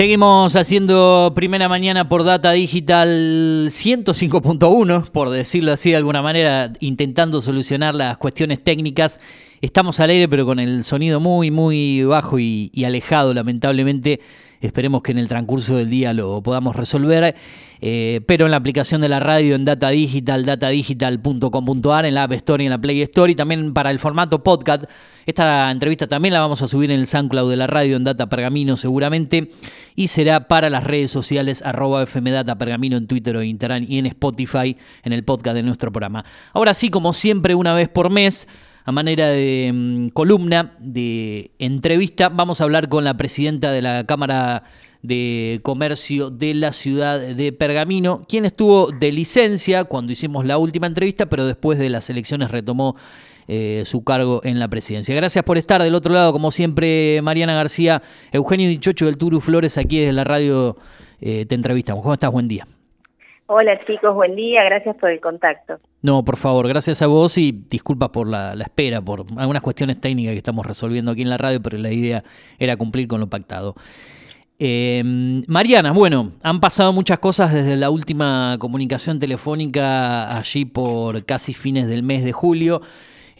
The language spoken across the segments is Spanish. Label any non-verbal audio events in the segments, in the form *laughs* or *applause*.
Seguimos haciendo primera mañana por Data Digital 105.1, por decirlo así de alguna manera, intentando solucionar las cuestiones técnicas. Estamos al aire, pero con el sonido muy, muy bajo y, alejado, lamentablemente Esperemos que en el transcurso del día lo podamos resolver. Eh, pero en la aplicación de la radio, en Data Digital, datadigital.com.ar, en la App Store y en la Play Store, y también para el formato podcast. Esta entrevista también la vamos a subir en el SoundCloud de la radio, en Data Pergamino seguramente, y será para las redes sociales arroba FMData Pergamino en Twitter o Instagram y en Spotify, en el podcast de nuestro programa. Ahora sí, como siempre, una vez por mes, a manera de mm, columna, de entrevista, vamos a hablar con la presidenta de la Cámara de Comercio de la ciudad de Pergamino, quien estuvo de licencia cuando hicimos la última entrevista, pero después de las elecciones retomó eh, su cargo en la presidencia. Gracias por estar del otro lado, como siempre, Mariana García, Eugenio Dichocho del Turu Flores, aquí desde la radio eh, te entrevistamos. ¿Cómo estás? Buen día. Hola chicos, buen día, gracias por el contacto. No, por favor, gracias a vos y disculpas por la, espera, por algunas cuestiones técnicas que estamos resolviendo aquí en la radio, pero la idea era cumplir con lo pactado. Eh, Mariana, bueno, han pasado muchas cosas desde la última comunicación telefónica allí por casi fines del mes de julio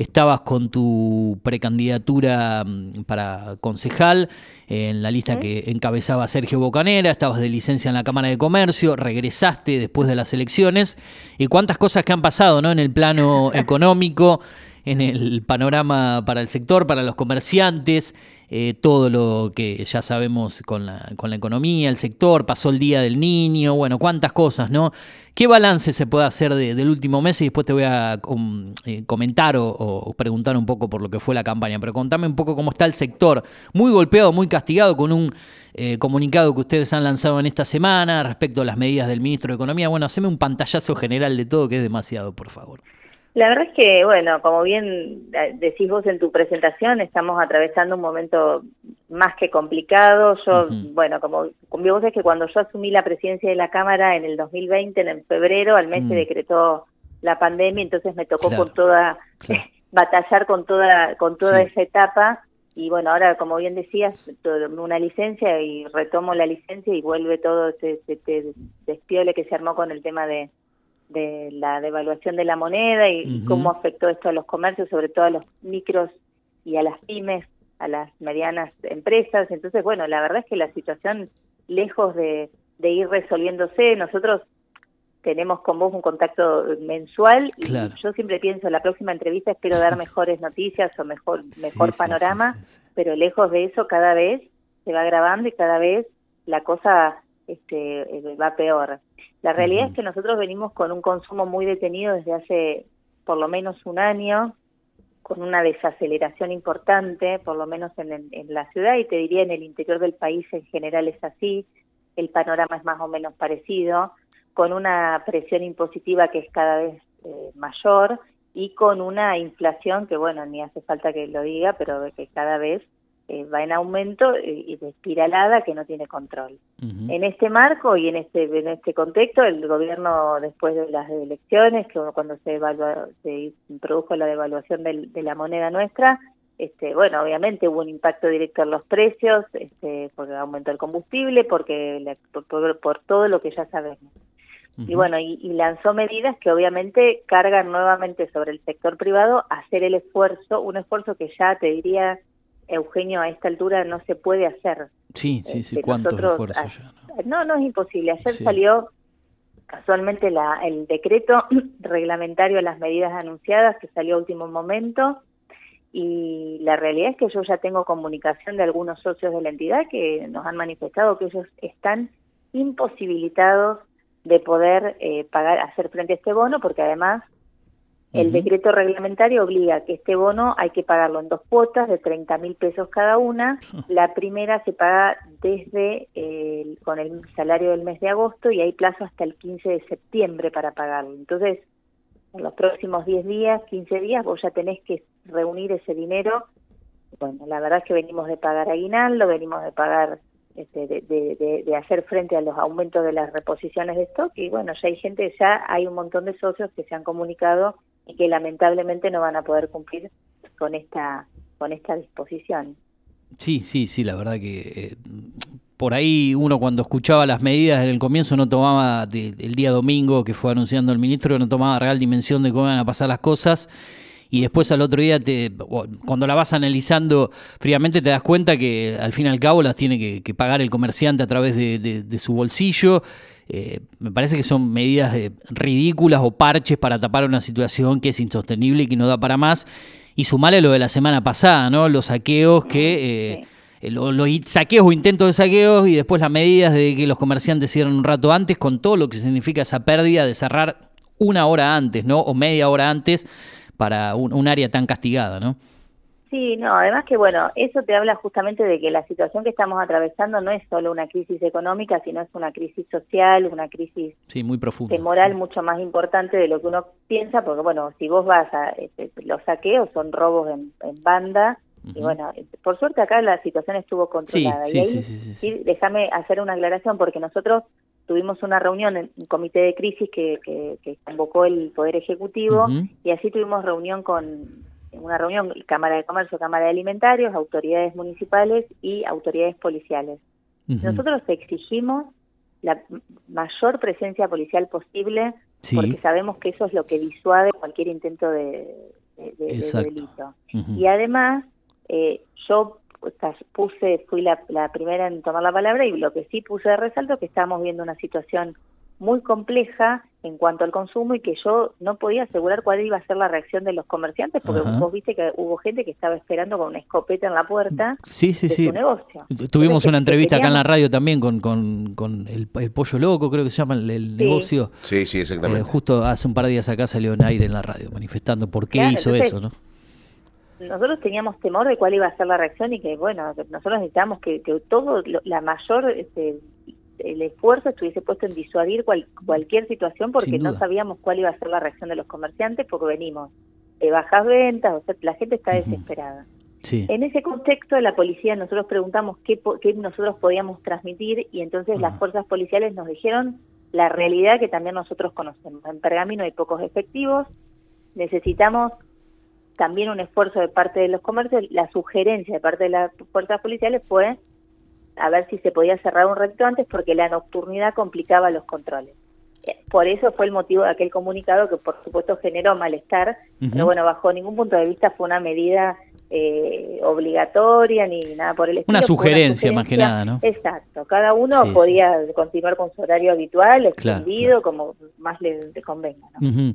estabas con tu precandidatura mm, para concejal en la lista que encabezaba Sergio Bocanera, estabas de licencia en la Cámara de Comercio, regresaste después de las elecciones y cuántas cosas que han pasado ¿no? en el plano *laughs* económico, en el panorama para el sector, para los comerciantes. Eh, todo lo que ya sabemos con la, con la economía, el sector, pasó el Día del Niño, bueno, cuántas cosas, ¿no? ¿Qué balance se puede hacer del último mes? Y después te voy a eh, comentar o, preguntar un poco por lo que fue la campaña, pero contame un poco cómo está el sector, muy golpeado, muy castigado con un eh, comunicado que ustedes han lanzado en esta semana respecto a las medidas del ministro de Economía. Bueno, haceme un pantallazo general de todo, que es demasiado, por favor. La verdad es que, bueno, como bien eh, decís vos en tu presentación, estamos atravesando un momento más que complicado. Yo, bueno, como, como vos es que cuando yo asumí la presidencia de la Cámara en el 2020, en febrero, al mes se mm. decretó la pandemia, entonces me tocó con toda, *laughs* batallar con toda, con toda esa etapa. Y bueno, ahora, como bien decías, una licencia y retomo la licencia y vuelve todo este, este despiole que se armó con el tema de de la devaluación de la moneda y, cómo afectó esto a los comercios, sobre todo a los micros y a las pymes, a las medianas empresas. Entonces, bueno, la verdad es que la situación, lejos de, ir resolviéndose, nosotros tenemos con vos un contacto mensual y yo siempre pienso en la próxima entrevista espero dar *laughs* mejores noticias o mejor mejor panorama, pero lejos de eso cada vez se va grabando y cada vez la cosa este, eh, va peor. La realidad es que nosotros venimos con un consumo muy detenido desde hace por lo menos un año, con una desaceleración importante, por lo menos en, la ciudad y te diría en el interior del país en general es así, el panorama es más o menos parecido, con una presión impositiva que es cada vez eh, mayor y con una inflación que, bueno, ni hace falta que lo diga, pero que cada vez eh, va en aumento y, de espiralada que no tiene control. En este marco y en este en este contexto, el gobierno después de las elecciones, que cuando se evalua, se produjo la devaluación de la moneda nuestra, este, bueno, obviamente hubo un impacto directo en los precios, este, porque aumentó el combustible, porque por, todo lo que ya sabemos. Y bueno, y, y, lanzó medidas que obviamente cargan nuevamente sobre el sector privado hacer el esfuerzo, un esfuerzo que ya te diría Eugenio, a esta altura no se puede hacer. Sí, sí, sí, este, ¿cuántos esfuerzos ya? ¿no? no, es imposible. Ayer salió casualmente la, el decreto *clears throat* reglamentario a las medidas anunciadas que salió a último momento y la realidad es que yo ya tengo comunicación de algunos socios de la entidad que nos han manifestado que ellos están imposibilitados de poder eh, pagar, hacer frente a este bono porque además el decreto reglamentario obliga que este bono hay que pagarlo en dos cuotas de 30 mil pesos cada una. La primera se paga desde el, con el salario del mes de agosto y hay plazo hasta el 15 de septiembre para pagarlo. Entonces, en los próximos 10 días, 15 días, vos ya tenés que reunir ese dinero. Bueno, la verdad es que venimos de pagar aguinaldo, venimos de pagar este, de, de, hacer frente a los aumentos de las reposiciones de stock y bueno, ya hay gente, ya hay un montón de socios que se han comunicado y que lamentablemente no van a poder cumplir con esta con esta disposición. Sí, sí, sí, la verdad que eh, por ahí uno cuando escuchaba las medidas en el comienzo no tomaba, el día domingo que fue anunciando el ministro, no tomaba real dimensión de cómo iban a pasar las cosas y después al otro día, te, cuando la vas analizando fríamente, te das cuenta que al fin y al cabo las tiene que, pagar el comerciante a través de, su bolsillo. Eh, me parece que son medidas eh, ridículas o parches para tapar una situación que es insostenible y que no da para más. Y sumarle lo de la semana pasada, ¿no? Los saqueos que... Eh, los, saqueos o intentos de saqueos y después las medidas de que los comerciantes cierran un rato antes con todo lo que significa esa pérdida de cerrar una hora antes, ¿no? O media hora antes para un, área tan castigada, ¿no? Sí, no, además que bueno, eso te habla justamente de que la situación que estamos atravesando no es solo una crisis económica, sino es una crisis social, una crisis sí, muy profunda, moral mucho más importante de lo que uno piensa, porque bueno, si vos vas a este, los saqueos son robos en, banda, y bueno, por suerte acá la situación estuvo controlada. Sí, sí, sí, sí, déjame hacer una aclaración porque nosotros tuvimos una reunión en un comité de crisis que, que, convocó el Poder Ejecutivo y así tuvimos reunión con una reunión Cámara de Comercio, Cámara de Alimentarios, autoridades municipales y autoridades policiales. Nosotros exigimos la mayor presencia policial posible porque sabemos que eso es lo que disuade cualquier intento de, delito. Y además, eh, yo puse, fui la, primera en tomar la palabra y lo que sí puse de resalto es que estábamos viendo una situación muy compleja en cuanto al consumo y que yo no podía asegurar cuál iba a ser la reacción de los comerciantes porque vos viste que hubo gente que estaba esperando con una escopeta en la puerta sí, sí, de sí. su negocio. Tuvimos una entrevista acá en la radio también con, con, el, pollo loco, creo que se llama el, negocio. Sí, sí, exactamente. Eh, justo hace un par de días acá salió en aire en la radio manifestando por qué hizo eso, ¿no? Nosotros teníamos temor de cuál iba a ser la reacción y que, bueno, nosotros necesitábamos que, que todo, la mayor, este, el esfuerzo estuviese puesto en disuadir cualquier situación porque no sabíamos cuál iba a ser la reacción de los comerciantes porque venimos de bajas ventas, o sea, la gente está desesperada. En ese contexto, la policía, nosotros preguntamos qué, qué nosotros podíamos transmitir y entonces las fuerzas policiales nos dijeron la realidad que también nosotros conocemos. En Pergamino hay pocos efectivos, necesitamos también un esfuerzo de parte de los comercios, la sugerencia de parte de las fuerzas policiales fue a ver si se podía cerrar un recto antes porque la nocturnidad complicaba los controles. Eh, por eso fue el motivo de aquel comunicado que por supuesto generó malestar, pero bueno, bajo ningún punto de vista fue una medida eh, obligatoria ni nada por el estilo. Una sugerencia, más que nada, ¿no? Exacto, cada uno podía continuar con su horario habitual, extendido, como más le, convenga. ¿no?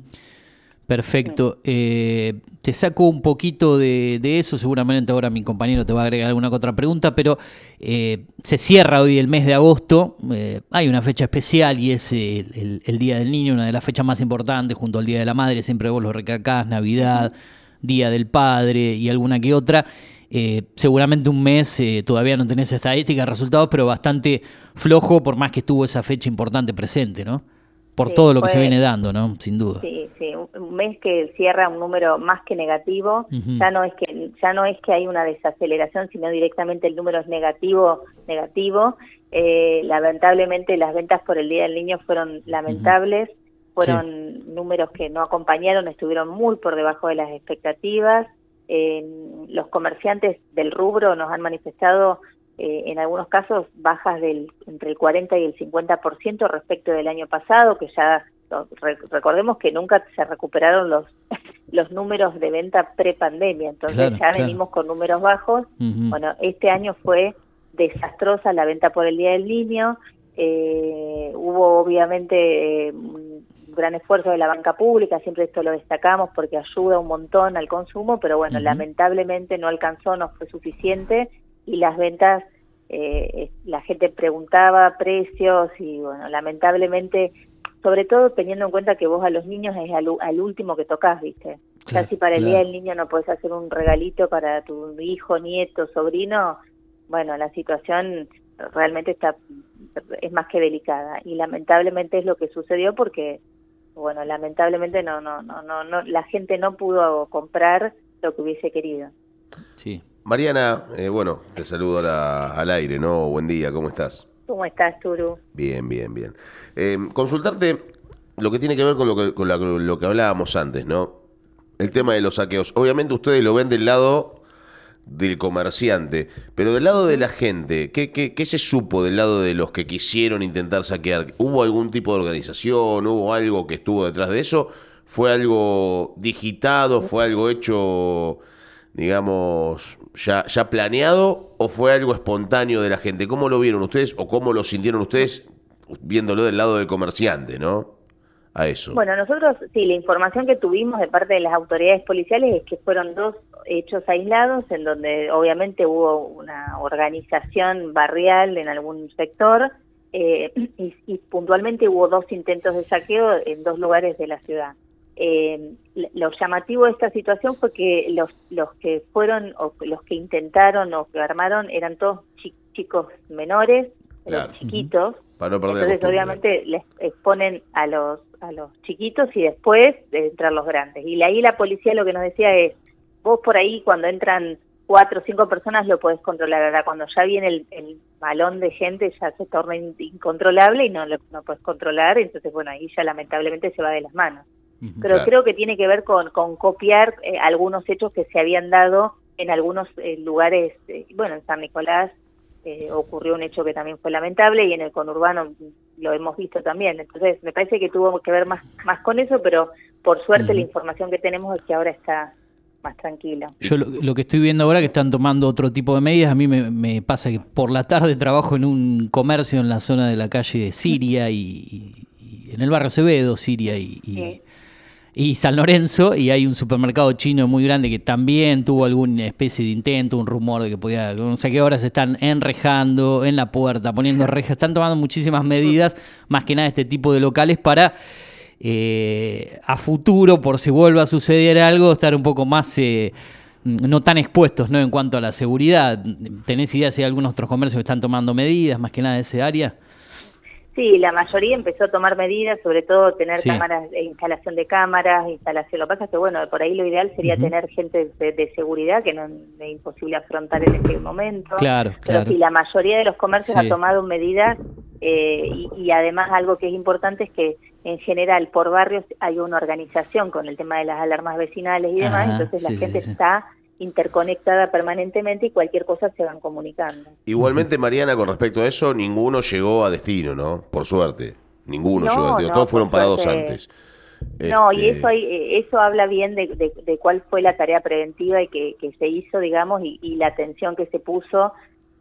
Perfecto. Eh, te saco un poquito de, eso, seguramente ahora mi compañero te va a agregar alguna otra pregunta, pero eh, se cierra hoy el mes de agosto, eh, hay una fecha especial y es el, Día del Niño, una de las fechas más importantes junto al Día de la Madre, siempre vos lo recalcás, Navidad, Día del Padre y alguna que otra. seguramente un mes, todavía no tenés estadísticas, resultados, pero bastante flojo por más que estuvo esa fecha importante presente, ¿no? Por todo lo que se viene dando, ¿no? Sin duda. Sí, sí, un mes que cierra un número más que negativo, ya no es que ya no es que hay una desaceleración, sino directamente el número es negativo, negativo. Eh, lamentablemente las ventas por el Día del Niño fueron lamentables, fueron números que no acompañaron, estuvieron muy por debajo de las expectativas. los comerciantes del rubro nos han manifestado eh, en algunos casos bajas del entre el 40 y el 50% respecto del año pasado, que ya recordemos que nunca se recuperaron los *laughs* los números de venta pre-pandemia, entonces ya venimos con números bajos. Bueno, este año fue desastrosa la venta por el Día del Niño, eh, hubo obviamente eh, un gran esfuerzo de la banca pública, siempre esto lo destacamos porque ayuda un montón al consumo, pero bueno, lamentablemente no alcanzó, no fue suficiente y las ventas, eh, la gente preguntaba precios y bueno, lamentablemente, sobre todo teniendo en cuenta que vos a los niños es al, último que tocas, ¿viste? Claro, si para el Día del Niño no podés hacer un regalito para tu hijo, nieto, sobrino, bueno, la situación realmente está es más que delicada y lamentablemente es lo que sucedió porque bueno, lamentablemente no no no no no la gente no pudo comprar lo que hubiese querido. Mariana, eh, bueno, te saludo al aire, ¿no? Buen día, ¿cómo estás? ¿Cómo estás, Turu? Bien, bien, bien. Eh, consultarte lo que tiene que ver con, lo que, con lo que hablábamos antes, ¿no? El tema de los saqueos. Obviamente ustedes lo ven del lado del comerciante, pero del lado de la gente, ¿qué, qué, qué se supo del lado de los que quisieron intentar saquear? ¿Hubo algún tipo de organización? ¿Hubo algo que estuvo detrás de eso? ¿Fue algo digitado? ¿Fue algo hecho, digamos, ya, ya planeado? ¿O fue algo espontáneo de la gente? ¿Cómo lo vieron ustedes o cómo lo sintieron ustedes viéndolo del lado del comerciante, no? A eso. Bueno, nosotros, sí, la información que tuvimos de parte de las autoridades policiales es que fueron dos hechos aislados en donde obviamente hubo una organización barrial en algún sector eh, *clears throat* y, puntualmente hubo dos intentos de saqueo en dos lugares de la ciudad. Eh, lo llamativo de esta situación fue que los, los que fueron o los que intentaron o que armaron eran todos chicos menores, chiquitos. Entonces obviamente les exponen a los a los chiquitos y después de entrar los grandes. Y ahí la policía lo que nos decía es, vos por ahí cuando entran cuatro o cinco personas lo podés controlar. Ahora cuando ya viene el, el balón de gente ya se torna incontrolable y no lo no puedes controlar, entonces bueno, ahí ya lamentablemente se va de las manos. Pero creo que tiene que ver con, con copiar eh, algunos hechos que se habían dado en algunos eh, lugares, eh, bueno, en San Nicolás ocurrió un hecho que también fue lamentable y en el conurbano lo hemos visto también. Entonces, me parece que tuvo que ver más, más con eso, pero por suerte la información que tenemos es que ahora está más tranquila. Yo lo, que estoy viendo ahora que están tomando otro tipo de medidas, a mí me, pasa que por la tarde trabajo en un comercio en la zona de la calle Siria y, en el barrio Acevedo, Siria y, y, San Lorenzo, y hay un supermercado chino muy grande que también tuvo alguna especie de intento, un rumor de que podía, no sé qué ahora se están enrejando en la puerta, poniendo rejas, están tomando muchísimas medidas, más que nada este tipo de locales para eh, a futuro, por si vuelva a suceder algo, estar un poco más, eh, no tan expuestos ¿no? en cuanto a la seguridad. ¿Tenés idea si hay algunos otros comercios que están tomando medidas, más que nada de ese área? Sí, la mayoría empezó a tomar medidas, sobre todo tener cámaras, e instalación de cámaras, instalación. Lo que pasa es que, bueno, por ahí lo ideal sería tener gente de, seguridad, que no es imposible afrontar en este momento. Claro, Pero sí, la mayoría de los comercios ha tomado medidas eh, y, y, además algo que es importante es que en general por barrios hay una organización con el tema de las alarmas vecinales y demás, entonces la gente está interconectada permanentemente y cualquier cosa se van comunicando. Igualmente, Mariana, con respecto a eso, ninguno llegó a destino, ¿no? Por suerte. Ninguno llegó a destino. Todos fueron parados antes. No, y este, eso eso habla bien de, de, cuál fue la tarea preventiva y que, que se hizo, digamos, y, y la atención que se puso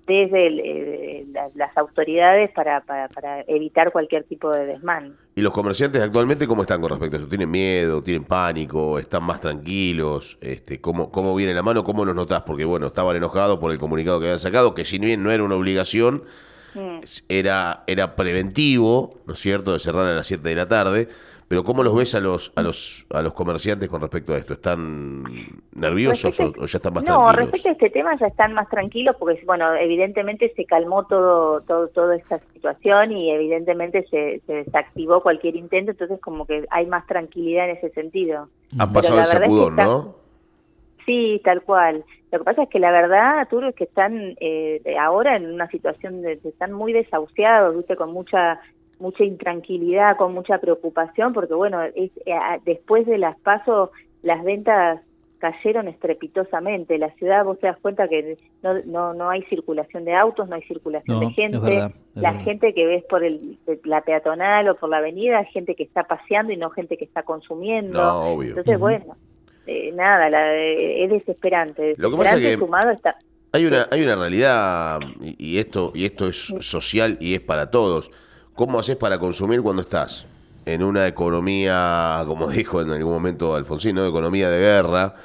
desde eh, las autoridades para, para, evitar cualquier tipo de desmán. ¿Y los comerciantes actualmente cómo están con respecto a eso? ¿Tienen miedo? ¿Tienen pánico? ¿Están más tranquilos? Este, ¿cómo, ¿Cómo viene la mano? ¿Cómo los notás? Porque bueno, estaban enojados por el comunicado que habían sacado, que si bien no era una obligación, mm. era, era preventivo, ¿no es cierto?, de cerrar a las 7 de la tarde. Pero ¿cómo los ves a los a los a los comerciantes con respecto a esto? ¿Están nerviosos o, ya están más tranquilos? No, respecto a este tema ya están más tranquilos porque bueno, evidentemente se calmó todo todo toda esta situación y evidentemente se, se desactivó cualquier intento, entonces como que hay más tranquilidad en ese sentido. Han pasado el sacudón, ¿no? Sí, tal cual. Lo que pasa es que la verdad, Arturo, es que están eh, ahora en una situación de, están muy desahuciados, viste, con mucha mucha intranquilidad, con mucha preocupación, porque bueno, es, eh, después de las pasos las ventas cayeron estrepitosamente. La ciudad, vos te das cuenta que no, no, no hay circulación de autos, no hay circulación de gente. la gente que ves por el, la peatonal o por la avenida es gente que está paseando y no gente que está consumiendo. Entonces, bueno, eh, nada, la, eh, es desesperante. Lo que pasa es que hay una, hay una realidad, y, esto, y esto es social y es para todos ¿Cómo haces para consumir cuando estás en una economía, como *laughs* dijo en algún momento Alfonsín, ¿no? economía de guerra?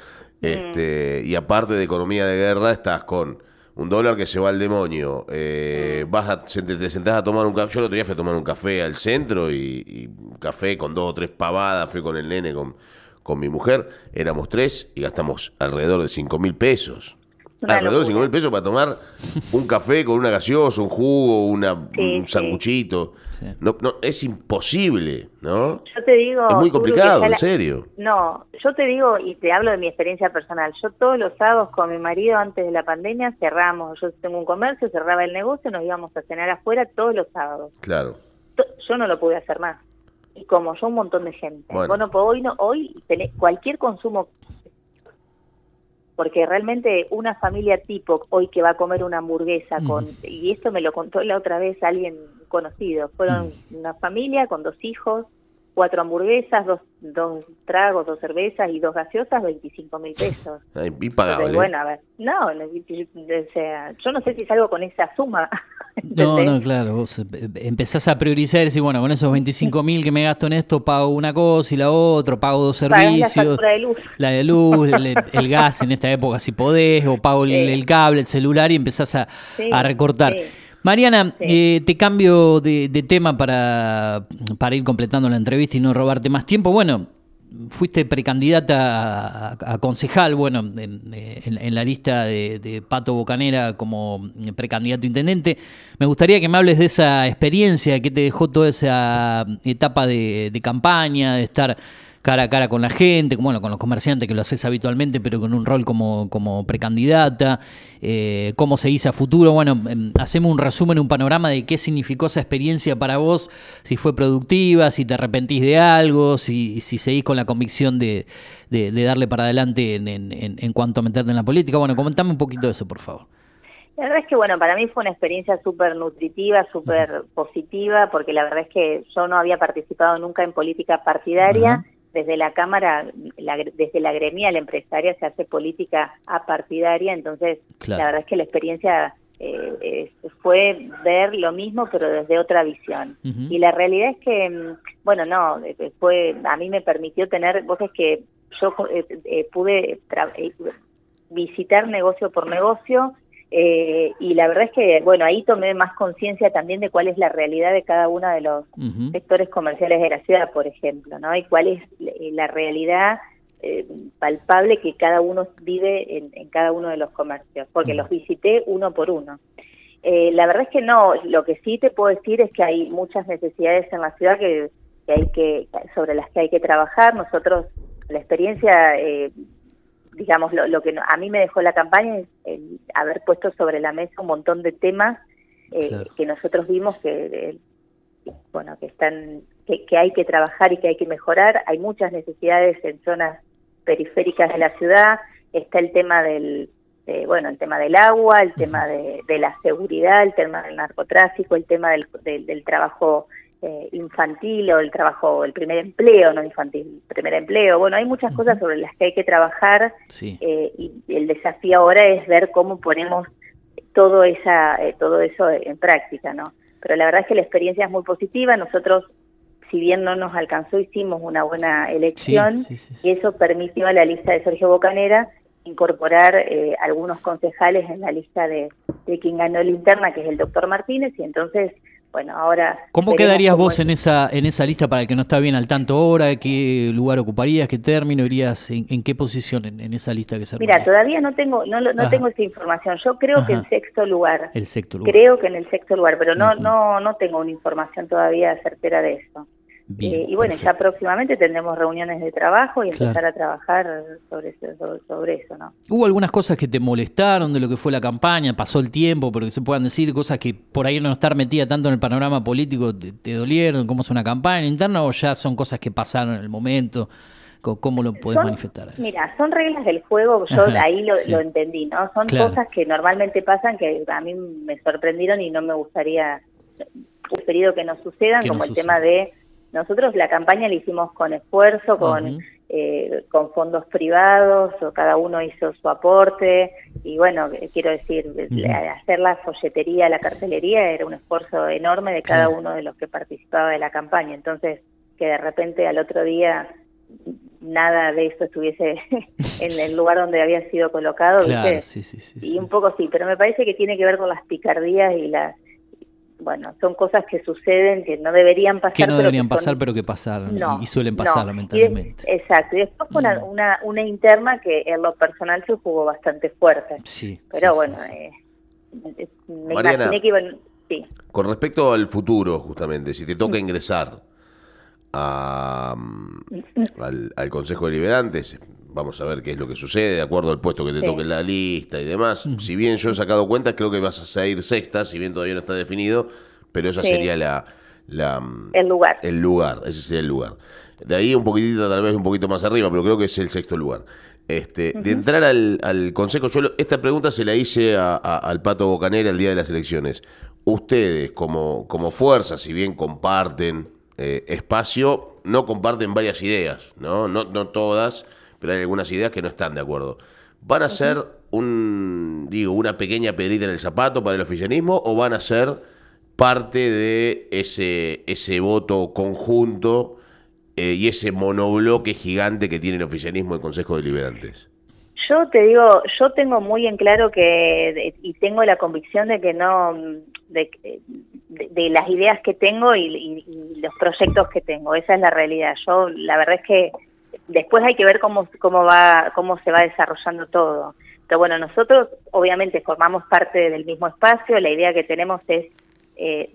Este, y aparte de economía de guerra, estás con un dólar que se va al demonio. Eh, vas a, te, sentás a tomar un café. Yo el otro día fui a tomar un café al centro y, un café con dos o tres pavadas. Fui con el nene, con, con mi mujer. Éramos tres y gastamos alrededor de cinco mil pesos alrededor de 5 mil pesos para tomar un café con una gaseosa, un jugo, una, un sanguchito. No, no, es imposible, ¿no? Yo te digo... Es muy complicado, en serio. No, yo te digo, y te hablo de mi experiencia personal, yo todos los sábados con mi marido antes de la pandemia cerramos, yo tengo un comercio, cerraba el negocio, nos íbamos a cenar afuera todos los sábados. Claro. Yo no lo pude hacer más. Y como yo un montón de gente. Bueno, pues hoy, no, hoy cualquier consumo porque realmente una familia tipo hoy que va a comer una hamburguesa con, y esto me lo contó la otra vez alguien conocido, fueron una familia con dos hijos, cuatro hamburguesas, dos, dos tragos, dos cervezas y dos gaseosas, 25 mil pesos. *laughs* Impagable. bueno, a ver, no, o sea, yo no sé si salgo con esa suma. *laughs* No, no, claro, vos eh, empezás a priorizar y decís, bueno, con esos 25 *laughs* mil que me gasto en esto, pago una cosa y la otra, pago dos servicios. La, de luz, la de luz el, gas en esta época si podés, o pago el, cable, el celular y empezás a, a recortar. Mariana, eh, te cambio de, tema para, para, ir completando la entrevista y no robarte más tiempo. Bueno, fuiste precandidata a, concejal, bueno, en, la lista de, Pato Bocanera como precandidato intendente. Me gustaría que me hables de esa experiencia que te dejó toda esa etapa de campaña, de estar cara a cara con la gente, bueno, con los comerciantes que lo haces habitualmente, pero con un rol como, como precandidata, eh, cómo se dice a futuro. Bueno, em, hacemos un resumen, un panorama de qué significó esa experiencia para vos, si fue productiva, si te arrepentís de algo, si, si seguís con la convicción de, de, darle para adelante en, en, en, cuanto a meterte en la política. Bueno, comentame un poquito de eso, por favor. La verdad es que, bueno, para mí fue una experiencia súper nutritiva, súper positiva, porque la verdad es que yo no había participado nunca en política partidaria desde la Cámara, desde la gremial empresaria se hace política apartidaria, entonces la verdad es que la experiencia eh, fue ver lo mismo pero desde otra visión. Y la realidad es que, mm, bueno, no, eh, fue, a mí me permitió tener, vos es que yo eh, pude visitar negocio por negocio, eh, y la verdad es que, bueno, ahí tomé más conciencia también de cuál es la realidad de cada uno de los sectores comerciales de la ciudad, por ejemplo, ¿no? Y cuál es la realidad eh, palpable que cada uno vive en, cada uno de los comercios, porque los visité uno por uno. Eh, la verdad es que no, lo que sí te puedo decir es que hay muchas necesidades en la ciudad que, que hay que sobre las que hay que trabajar. Nosotros, la experiencia eh, digamos, lo, que a mí me dejó la campaña es el haber puesto sobre la mesa un montón de temas eh, que nosotros vimos que, eh, bueno, que están, que, hay que trabajar y que hay que mejorar. Hay muchas necesidades en zonas periféricas de la ciudad. Está el tema del, bueno, el tema del agua, el tema de, la seguridad, el tema del narcotráfico, el tema del, del trabajo eh, infantil o el trabajo, el primer empleo, no infantil, primer empleo. Bueno, hay muchas cosas sobre las que hay que trabajar eh, y el desafío ahora es ver cómo ponemos todo esa eh, todo eso en práctica, ¿no? Pero la verdad es que la experiencia es muy positiva. Nosotros, si bien no nos alcanzó, hicimos una buena elección y eso permitió a la lista de Sergio Bocanera incorporar algunos concejales en la lista de, de quien ganó la interna, que es el doctor Martínez, y entonces bueno, ahora... ¿Cómo quedarías vos en esa, en esa lista para el que no está bien al tanto ahora? ¿Qué lugar ocuparías? ¿Qué término irías? ¿En, qué posición en, esa lista que se Mira, todavía no tengo no, no tengo esa información. Yo creo que el sexto lugar. El sexto lugar. Creo que en el sexto lugar, pero no, no, no tengo una información todavía certera de eso. Eh, y bueno, ya próximamente tendremos reuniones de trabajo y empezar a trabajar sobre eso, sobre, eso, ¿no? ¿Hubo algunas cosas que te molestaron de lo que fue la campaña? ¿Pasó el tiempo? Pero que se puedan decir cosas que por ahí no estar metida tanto en el panorama político te, dolieron, cómo es una campaña interna o ya son cosas que pasaron en el momento? ¿Cómo lo puedes manifestar? Mira, son reglas del juego, yo ahí lo, entendí, ¿no? Son cosas que normalmente pasan que a mí me sorprendieron y no me gustaría, preferido que no sucedan, como el tema de nosotros la campaña la hicimos con esfuerzo, con, eh, con fondos privados, o cada uno hizo su aporte, y bueno, quiero decir, hacer la folletería, la cartelería era un esfuerzo enorme de cada uno de los que participaba de la campaña. Entonces, que de repente al otro día nada de eso estuviese *laughs* en el lugar donde había sido colocado, y un poco sí, pero me parece que tiene que ver con las picardías y las bueno, son cosas que suceden que no deberían pasar. Que no deberían pasar, pero que pasan y suelen pasar lamentablemente. exacto, y después fue mm. una, una, interna que en lo personal se jugó bastante fuerte. Sí. Pero bueno, Eh, me imaginé que iban... Sí. Con respecto al futuro, justamente, si te toca mm. ingresar a, mm, al, al Consejo de Liberantes, vamos a ver qué es lo que sucede, de acuerdo al puesto que te toque en la lista y demás. Si bien yo he sacado cuenta, creo que vas a ir sexta, si bien todavía no está definido, pero esa sería la, la, El lugar. El lugar, ese sería el lugar. De ahí un poquitito, tal vez un poquito más arriba, pero creo que es el sexto lugar. Este, De entrar al, Consejo, yo esta pregunta se la hice al Pato Bocanera el día de las elecciones. Ustedes, como, como fuerza, si bien comparten eh, espacio, no comparten varias ideas, ¿no? ¿no? No todas, pero hay algunas ideas que no están de acuerdo. ¿Van a ser un, digo, una pequeña pedrita en el zapato para el oficialismo o van a ser parte de ese, ese voto conjunto eh, y ese monobloque gigante que tiene el oficialismo de Consejo Deliberantes? Yo te digo, yo tengo muy en claro que, y tengo la convicción de que no, de, de, las ideas que tengo y, los proyectos que tengo, esa es la realidad. Yo, la verdad es que después hay que ver cómo, cómo, va, cómo se va desarrollando todo. Pero bueno, nosotros obviamente formamos parte del mismo espacio, la idea que tenemos es eh,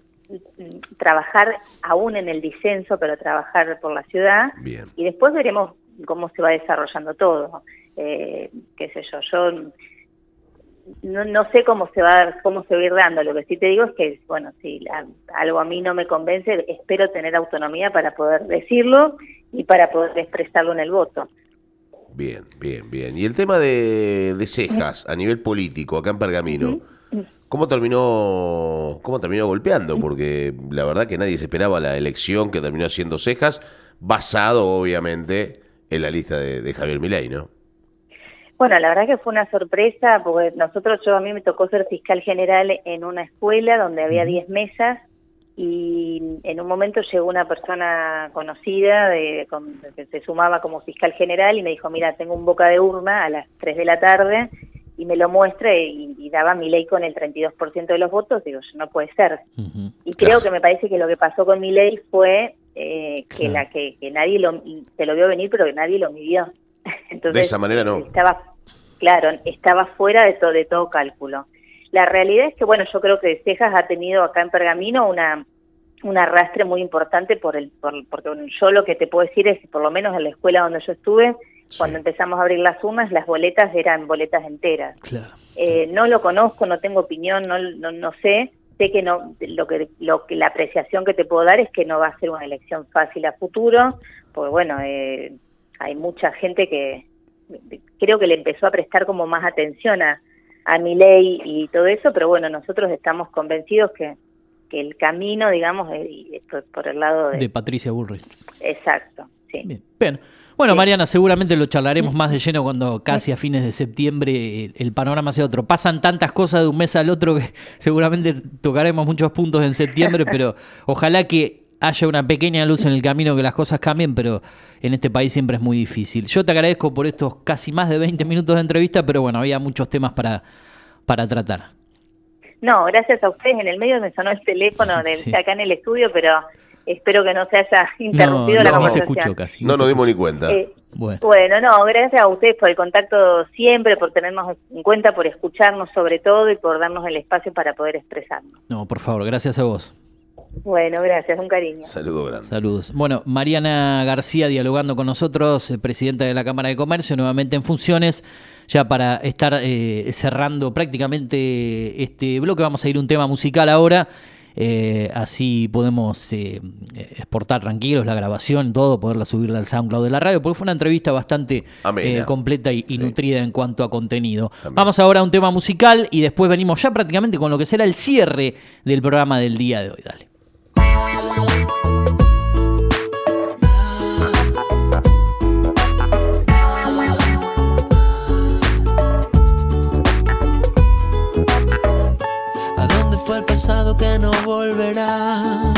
trabajar aún en el disenso, pero trabajar por la ciudad. Y después veremos cómo se va desarrollando todo. Eh, qué sé yo, yo no, no sé cómo se va cómo se va a ir dando. Lo que sí te digo es que, bueno, si algo a mí no me convence, espero tener autonomía para poder decirlo y para poder expresarlo en el voto. Bien, bien, bien. Y el tema de, cejas a nivel político acá en Pergamino. ¿Cómo terminó, ¿Cómo terminó golpeando? Porque la verdad que nadie se esperaba la elección que terminó siendo Cejas, basado obviamente en la lista de, Javier Milei, ¿no? Bueno, la verdad que fue una sorpresa, porque nosotros, yo a mí me tocó ser fiscal general en una escuela donde había 10 mesas y en un momento llegó una persona conocida de, que se sumaba como fiscal general y me dijo, mira, tengo un boca de urna a las 3 de la tarde y me lo muestra y, daba mi ley con el 32% de los votos, digo, no puede ser. Y creo que me parece que lo que pasó con mi ley fue eh, que la que, nadie lo, se lo vio venir, pero que nadie lo midió. *laughs* Entonces, de esa manera no. Estaba, claro, estaba fuera de, todo de todo cálculo. La realidad es que, bueno, yo creo que Cejas ha tenido acá en Pergamino una un arrastre muy importante por el por, porque yo lo que te puedo decir es por lo menos en la escuela donde yo estuve cuando empezamos a abrir las sumas, las boletas eran boletas enteras. Eh, no lo conozco, no tengo opinión, no, no, sé. Sé que no, lo que, lo que la apreciación que te puedo dar es que no va a ser una elección fácil a futuro, porque bueno, eh, hay mucha gente que creo que le empezó a prestar como más atención a, a mi ley y todo eso, pero bueno, nosotros estamos convencidos que, que el camino, digamos, es por, el lado de... De Patricia Bullrich. Exacto, sí. Bien. Bueno, Mariana, seguramente lo charlaremos más de lleno cuando casi a fines de septiembre el, panorama sea otro. Pasan tantas cosas de un mes al otro que *laughs* seguramente tocaremos muchos puntos en septiembre, *laughs* pero ojalá que haya una pequeña luz en el camino, que las cosas cambien, pero en este país siempre es muy difícil. Yo te agradezco por estos casi más de 20 minutos de entrevista, pero bueno, había muchos temas para, para tratar. No, gracias a ustedes. En el medio me sonó el teléfono *laughs* de acá en el estudio, pero espero que no se haya interrumpido la conversación. casi, no, nos dimos ni cuenta. Eh, bueno. no, gracias a ustedes por el contacto siempre, por tenernos en cuenta, por escucharnos sobre todo y por darnos el espacio para poder expresarnos. No, por favor, gracias a vos. Bueno, gracias, un cariño. Saludos grande. Saludos. Bueno, Mariana García dialogando con nosotros, eh, presidenta de la Cámara de Comercio, nuevamente en funciones, ya para estar eh, cerrando prácticamente este bloque. Vamos a ir un tema musical ahora. Eh, así podemos eh, exportar tranquilos la grabación, todo, poderla subirla al SoundCloud de la radio, porque fue una entrevista bastante eh, completa y, nutrida en cuanto a contenido. Vamos ahora a un tema musical y después venimos ya prácticamente con lo que será el cierre del programa del día de hoy. Dale. Que no volverá.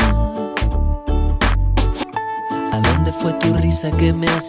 ¿A dónde fue tu risa que me hacía?